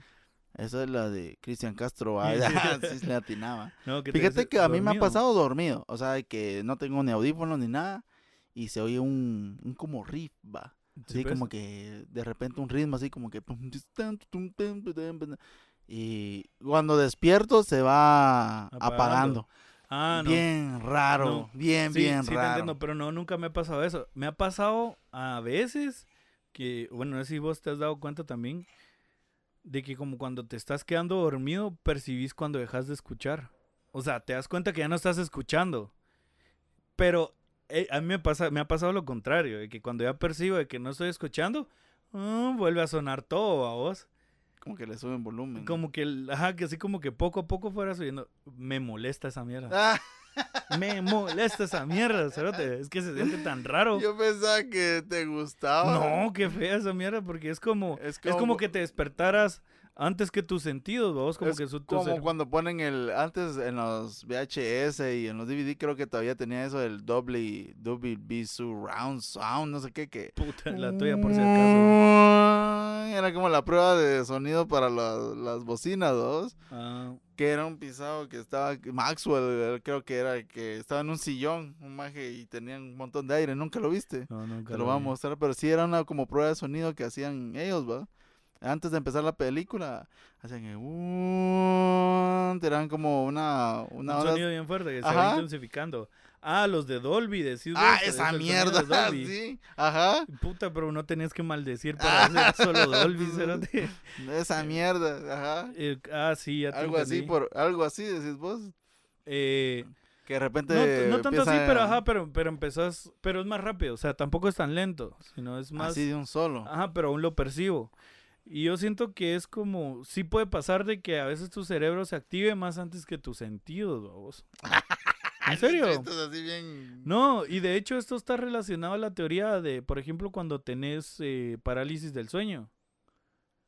Esa es la de Cristian Castro. sí se le atinaba. No, Fíjate que a mí me ha "Dormido". pasado dormido. O sea, que no tengo ni audífonos ni nada. Y se oye un, un como riff, va. Sí, Así pues. como que de repente un ritmo así como que... Y cuando despierto se va Apagando. apagando. Ah, no. Bien raro, No. bien, sí, bien sí te raro. entiendo, pero no, nunca me ha pasado eso. Me ha pasado a veces que, bueno, no sé si vos te has dado cuenta también de que como cuando te estás quedando dormido, percibís cuando dejas de escuchar. O sea, te das cuenta que ya no estás escuchando. Pero eh, a mí me, pasa, me ha pasado lo contrario, de que cuando ya percibo de que no estoy escuchando, ah, vuelve a sonar todo a vos. Como que le suben volumen. Como que, ajá, que así como que poco a poco fuera subiendo. Me molesta esa mierda. Ah, Me molesta esa mierda, cerote. Es que se siente tan raro. yo pensaba que te gustaba. No, qué fea esa mierda, porque es como, Es es como que te despertaras antes que tus sentidos, vos, como es que su, como cuando ponen el antes en los VHS y en los DVD creo que todavía tenía eso del doble Dolby B surround sound no sé qué que Puta, la tuya por si acaso. era como la prueba de sonido para las, las bocinas dos Ah, que era un pisado que estaba Maxwell él creo que era que estaba en un sillón un maje y tenía un montón de aire nunca lo viste no, nunca te lo voy a mostrar pero sí era una como prueba de sonido que hacían ellos va antes de empezar la película hacían que "Uh", te dan como una una Un sonido bien fuerte que se va intensificación. Ah, los de Dolby, decís ah es esa mierda sí ajá. Puta, pero no tenías que maldecir para hacer solo Dolby, cerote. esa mierda ajá. Eh, ah, sí, ya te algo así por algo así decís vos. Eh, que de repente no, tanto así, pero ajá, pero, pero empezás, pero es más rápido, o sea, tampoco es tan lento, sino es más... así de un solo. Ajá, pero aún lo percibo. Y yo siento que es como, sí puede pasar de que a veces tu cerebro se active más antes que tus sentidos, vos. ¿En serio? Esto es así bien No, y de hecho esto está relacionado a la teoría de, por ejemplo, cuando tenés eh, parálisis del sueño.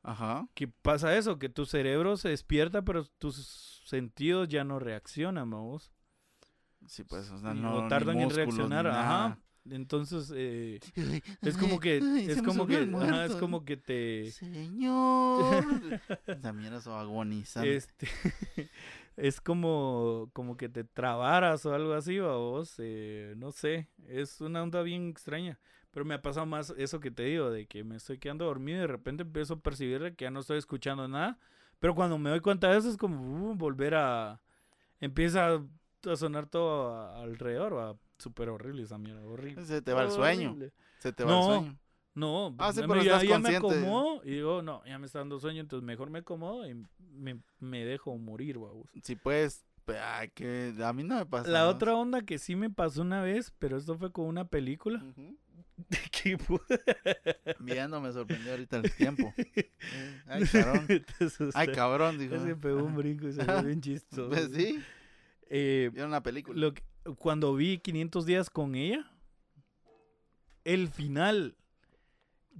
ajá Que pasa eso, que tu cerebro se despierta, pero tus sentidos ya no reaccionan, vos. sí pues o, sea, no, o ni tardan en reaccionar, ajá. Entonces, eh, es como que, es como que, ajá, es como que te... Señor. Esa mierda es agonizante. Este, es como, como que te trabaras o algo así, o vos, eh, no sé, es una onda bien extraña. Pero me ha pasado más eso que te digo, de que me estoy quedando dormido y de repente empiezo a percibir que ya no estoy escuchando nada. Pero cuando me doy cuenta de eso es como uh, volver a... Empieza a sonar todo a- alrededor, va. Súper horrible esa mierda, horrible. Se te va el sueño. Se te va el No. sueño. No, Ah, sí, pero ya, estás ya me acomodo y digo, no, ya me está dando sueño, entonces mejor me acomodo y me, me dejo morir, babos. Si puedes. ay, que a mí no me pasa. La ¿no? otra onda que sí me pasó una vez, pero esto fue con una película. Ujú. que pu- Viendo me sorprendió ahorita el tiempo. Ay, cabrón. Ay, cabrón, dijo. Que pegó un brinco y se ve bien chistoso. Pues sí, Eh, vieron una película. lo que- cuando vi 500 días con ella, el final,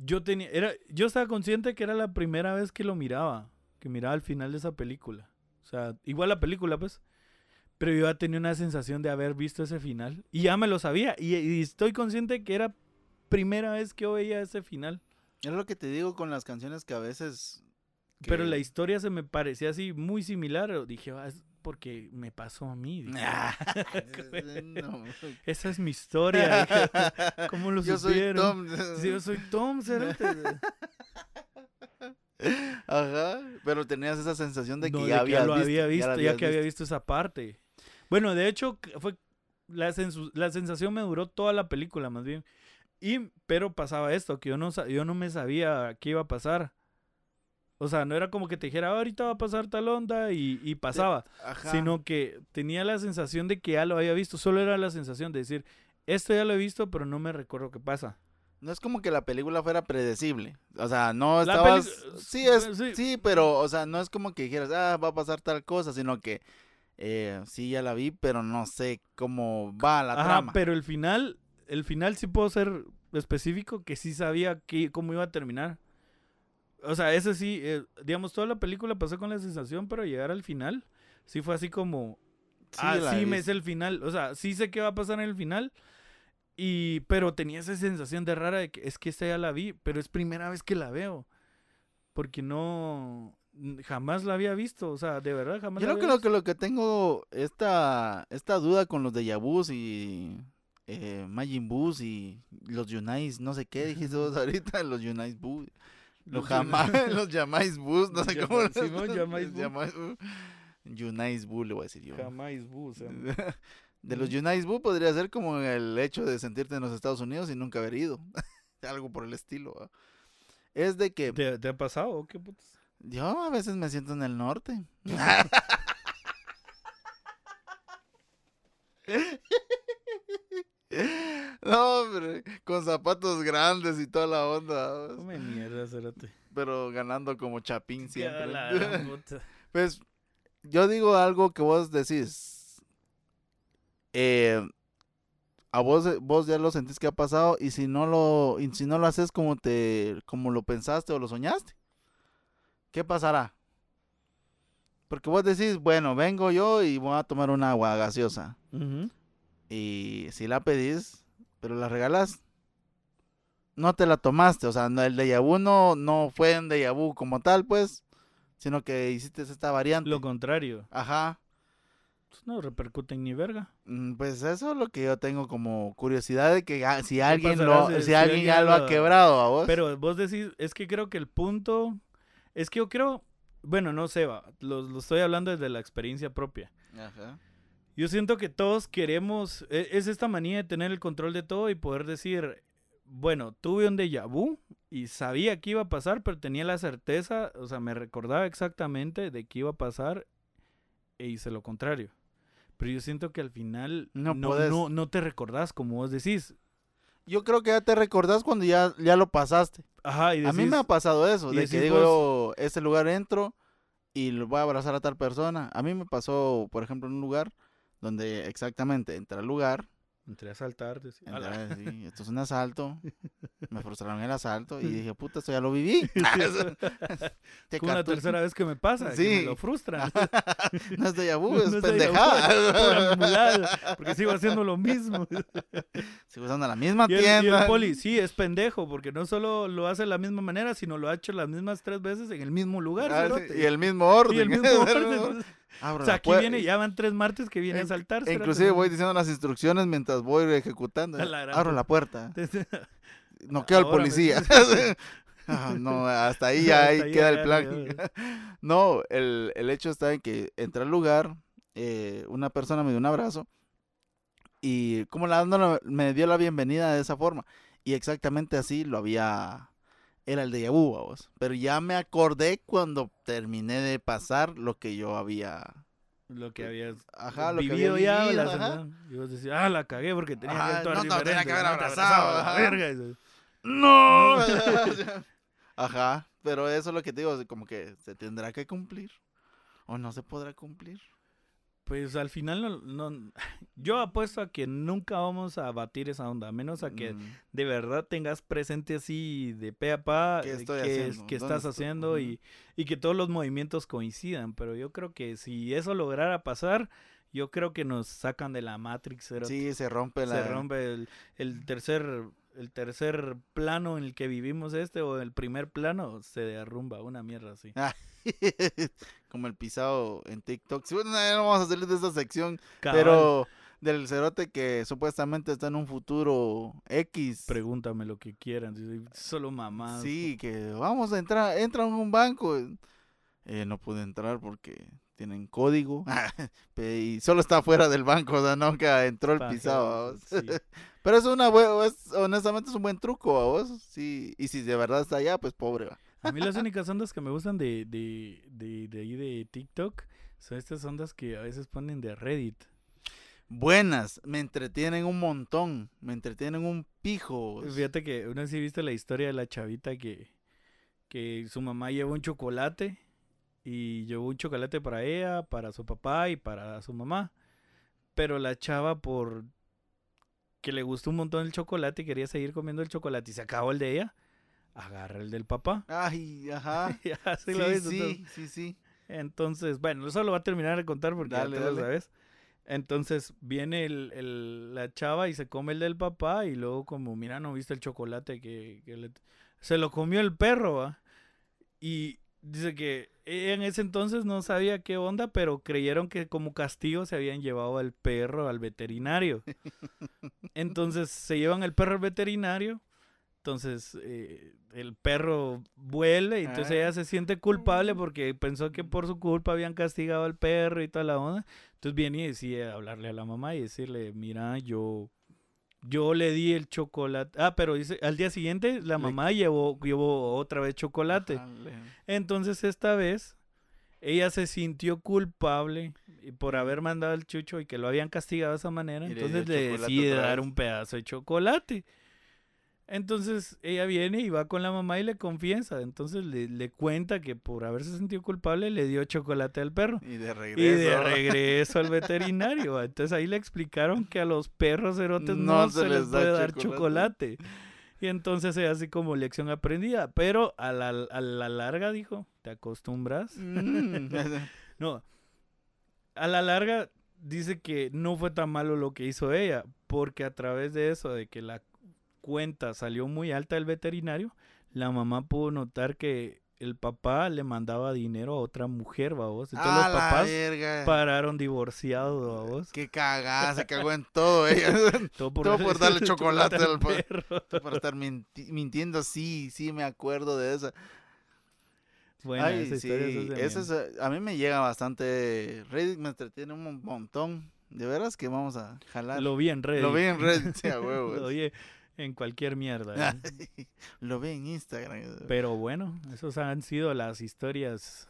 yo tenía, era, yo estaba consciente que era la primera vez que lo miraba, que miraba el final de esa película. O sea, igual la película, pues. Pero yo ya tenía una sensación de haber visto ese final. Y ya me lo sabía. Y, y estoy consciente que era primera vez que yo veía ese final. Es lo que te digo con las canciones que a veces. Pero la historia se me parecía así muy similar. Dije, "Ah, es porque me pasó a mí. Dije, Ah, no. Esa es mi historia. dije, ¿Cómo lo Yo soy supieron? Tom. Sí, yo soy Tom. Ajá, pero tenías esa sensación de que No, ya, de que habías lo había visto, ya, habías que había visto esa parte. Bueno, de hecho, fue la, la sensación me duró toda la película, más bien. Y, pero pasaba esto, que yo no, yo no me sabía qué iba a pasar. O sea, no era como que te dijera, "Ah, ahorita va a pasar tal onda y, y pasaba. Ajá. Sino que tenía la sensación de que ya lo había visto. Solo era la sensación de decir, esto ya lo he visto, pero no me recuerdo qué pasa. No es como que la película fuera predecible. O sea, no estabas. Sí, es, sí. sí. pero, o sea, no es como que dijeras, ah, va a pasar tal cosa, sino que eh, sí, ya la vi, pero no sé cómo va la Ajá, trama. pero el final, el final sí puedo ser específico que sí sabía que, cómo iba a terminar. O sea, ese sí, eh, digamos, toda la película pasó con la sensación, pero llegar al final, sí fue así como, ah, la sí, me sé el final. O sea, sí sé qué va a pasar en el final. Y, pero tenía esa sensación de rara de que es que esta ya la vi, pero es primera vez que la veo. Porque no, jamás la había visto. O sea, de verdad, jamás Yo la lo había que, lo visto. que lo que tengo esta, esta duda con los de Yabus y eh, Majin Bus y los Yunais, no sé qué dijiste vos ahorita, los Yunais Bus. Los jamás, los Yamais Bus, no sé cómo Simón, los Yamais Bus. Yamais Bus. Boo, le voy a decir yo. Jamás bus. De los Unice Boo podría ser como el hecho de sentirte en los Estados Unidos y nunca haber ido. Algo por el estilo. ¿va? Es de que ¿Te, te ha pasado qué putas? yo a veces me siento en el norte. No, hombre, con zapatos grandes y toda la onda. Come mierda, cerote. Pero ganando como chapín siempre. la puta. Pues yo digo algo que vos decís. Eh, a vos, vos ya lo sentís que ha pasado y si no lo, y si no lo haces como te, como lo pensaste o lo soñaste, ¿qué pasará? Porque vos decís, bueno, vengo yo y voy a tomar una agua gaseosa. Y si la pedís, pero la regalas, no te la tomaste. O sea, el déjà vu no, no fue un déjà vu como tal, pues, sino que hiciste esta variante. Lo contrario. Ajá. Pues no repercuten ni verga. Mm, Pues eso es lo que yo tengo como curiosidad de que ah, si alguien lo, si- alguien ya lo ha quebrado a vos. Pero vos decís, es que creo que el punto, es que yo creo, bueno, no sé, va, lo, lo estoy hablando desde la experiencia propia. Ajá. Yo siento que todos queremos, e- es esta manía de tener el control de todo y poder decir, bueno, tuve un déjà vu y sabía que iba a pasar, pero tenía la certeza, o sea, me recordaba exactamente de que iba a pasar e hice lo contrario. Pero yo siento que al final No no, puedes. no, no te recordás como vos decís. Yo creo que ya te recordás cuando ya, ya lo pasaste. Ajá, y A mí decís- me ha pasado eso, de que decís digo este lugar entro y lo voy a abrazar a tal persona. A mí me pasó, por ejemplo, en un lugar donde exactamente entré al lugar, Entré a saltar, decía, entré, "Ala". sí, esto es un asalto, me frustraron el asalto y dije, puta, esto ya lo viví. Es cartu- tercera vez que me pasa, que Sí. me lo frustran. no es déjà vu, es No pendejada. porque sigo haciendo lo mismo. Sigo usando la misma Y el, y tienda. el poli, sí, es pendejo, porque no solo lo hace de la misma manera, sino lo ha hecho las mismas tres veces en el mismo lugar. Ah, sí, y el mismo orden. Y el mismo orden. Abro O sea, aquí viene, ya van tres martes que viene a In- saltar. e cerote. Inclusive voy diciendo las instrucciones mientras voy ejecutando. La Abro la puerta. Noqueo al Ahora me- policía. Ah, no, hasta ahí ya Hasta ahí ahí queda ya el plan. no, el, el hecho está en que entré al lugar, eh, una persona me dio un abrazo y como la me dio la bienvenida de esa forma. Y exactamente así lo había, era el de vu, vos. Pero ya me acordé cuando terminé de pasar lo que yo había, Lo que habías ajá, lo que vivido había ya. vivido, ajá. sensación. Y vos decís, ah, la cagué porque tenía que Ajá, actuar no, no, tenía diferente, que haber no abrazado, la ajá. verga", ¡No! Ajá, pero eso es lo que te digo, como que se tendrá que cumplir o no se podrá cumplir. Pues al final no, no- yo apuesto a que nunca vamos a batir esa onda, a menos a que Mm, de verdad tengas presente así de pe a pa ¿Qué eh, estoy qué, haciendo? qué ¿Dónde estás estoy? haciendo y, y que todos los movimientos coincidan. Pero yo creo que si eso lograra pasar, yo creo que nos sacan de la Matrix. Sí, se rompe la... Se rompe el, el tercer el tercer plano en el que vivimos este o el primer plano se derrumba una mierda así. como el pisado en TikTok. Bueno, no vamos a salir de esta sección, Cabal, pero del cerote que supuestamente está en un futuro X. pregúntame lo que quieran, solo mamás. Sí, que vamos a entrar, entra a un banco. Eh, no pude entrar porque tienen código. Y solo está fuera del banco, o sea, nunca entró el pisado. sí. Pero es una es- honestamente es un buen truco, ¿a vos? Sí, y si de verdad está allá, pues pobre. va. A mí las únicas ondas que me gustan de, de, de, de ahí de TikTok son estas ondas que a veces ponen de Reddit. Buenas, me entretienen un montón, me entretienen un pijo. Fíjate que una vez sí viste la historia de la chavita que, que su mamá llevó un chocolate y llevó un chocolate para ella, para su papá y para su mamá. Pero la chava por que le gustó un montón el chocolate y quería seguir comiendo el chocolate y se acabó el de ella, agarra el del papá. Ay, ajá. Ya, sí sí, lo viste, sí, entonces- sí, sí. Entonces, bueno, eso lo va a terminar de contar porque Dale, ya tú lo sabes. Entonces viene el, el- la chava y se come el del papá y luego como, mira, no viste el chocolate que, que le... Se lo comió el perro, ¿va? Y dice que ella en ese entonces no sabía qué onda, pero creyeron que como castigo se habían llevado al perro al veterinario. Entonces se llevan el perro al veterinario Entonces, eh, el perro vuelve y entonces Ah. ella se siente culpable porque pensó que por su culpa habían castigado al perro y toda la onda. Entonces viene y decide hablarle a la mamá y decirle, mira, yo, yo le di el chocolate. Ah, pero dice, al día siguiente la Le- mamá llevó, llevó otra vez chocolate. Entonces esta vez ella se sintió culpable por haber mandado el chucho y que lo habían castigado de esa manera. Entonces le decide dar un pedazo de chocolate. Entonces ella viene y va con la mamá y le confiesa. Entonces le, le cuenta que por haberse sentido culpable le dio chocolate al perro. Y de regreso. Y de regreso al veterinario. Entonces ahí le explicaron que a los perros cerotes no, No se, les les da puede dar chocolate. chocolate. Y entonces es así como lección aprendida. Pero a la, a la larga, dijo, ¿te acostumbras? Mm. No. A la larga dice que no fue tan malo lo que hizo ella. Porque a través de eso, de que la cuenta salió muy alta del veterinario, la mamá pudo notar que el papá le mandaba dinero a otra mujer, vamos. Entonces A los la papás verga. pararon divorciados, vos. Qué cagada, se cagó en todo ella. Todo Todo por darle chocolate al perro. por estar minti- mintiendo, sí, sí me acuerdo de esa. Bueno, Ay, esa sí, eso es eh, a mí me llega bastante. Reddit me entretiene un mon- montón. De veras que vamos a jalar. Lo vi en Reddit. Lo vi en Reddit, sí, a huevo. Vi en cualquier mierda. ¿eh? Lo vi en Instagram. Pero bueno, esos han sido las historias.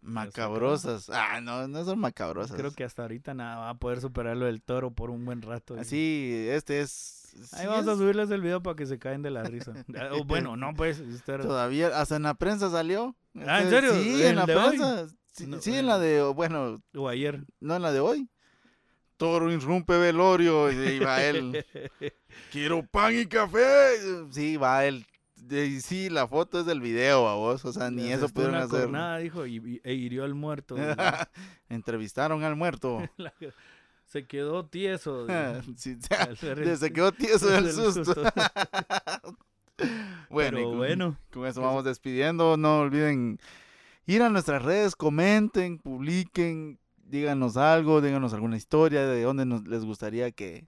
Macabrosas. Ah, no, no son macabrosas. Creo que hasta ahorita nada va a poder superar lo del toro por un buen rato. Así, este es. Ahí sí vamos a es- subirles el video para que se caen de la risa. Ah, o bueno, no, pues. era- Todavía, hasta en la prensa salió. Ah, ¿en serio? Sí, ¿En la hoy? prensa. Sí, No, sí, en la de, bueno, O ayer. no en la de hoy. Toro irrumpe velorio y va él. Quiero pan y café. Sí, va él. De- Sí, la foto es del video, a vos. O sea, ni eso pudieron una hacer. cornada, dijo, y, y- e hirió al muerto. Entrevistaron al muerto. La- se quedó tieso. Sí, se quedó tieso del susto. bueno, y Pero con- bueno, Con eso vamos despidiendo. No olviden ir a nuestras redes, comenten, publiquen, díganos algo, díganos alguna historia de dónde nos, les gustaría que...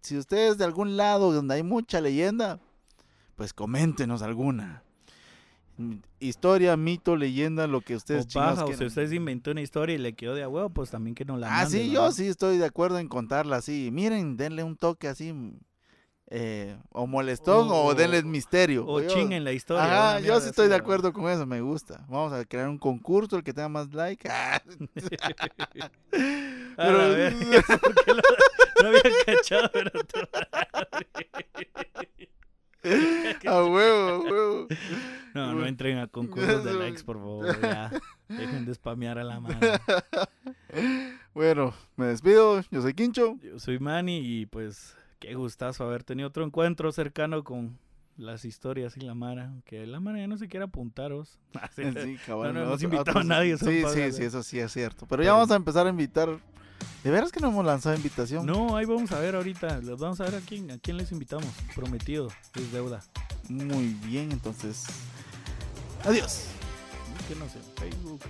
Si ustedes de algún lado donde hay mucha leyenda, pues coméntenos alguna. Mm, Historia, mito, leyenda, lo que ustedes o si quieran. usted se inventó una historia y le quedó de a huevo, pues también que nos la Ah, sí, ¿no? yo sí estoy de acuerdo en contarla así. Miren, denle un toque así, eh, o molestón, o, O- denle misterio. O Yo- chinguen la historia. Ajá, yo sí estoy de acuerdo con eso, me gusta. Vamos a crear un concurso, el que tenga más like. Ah, Pero- la verga, ¿por qué lo- no había cachado, pero a huevo, a huevo. No, no entren a concursos de likes, por favor, ya. Dejen de spamear a la mano. Bueno, me despido, yo soy Quincho. Yo soy Manny y pues qué gustazo haber tenido otro encuentro cercano con las historias y la Mara. Que la Mara ya no se quiere apuntaros. Sí, cabal, No, no hemos otro- invitado a nadie, Sí, sí, sí, eh. eso sí es cierto. Pero ya vamos a empezar a invitar. ¿De veras que no hemos lanzado invitación? No, ahí vamos a ver ahorita. Les vamos a ver a quién, a quién les invitamos. Prometido, es deuda. Muy bien, entonces. Adiós. Que no sé, Facebook.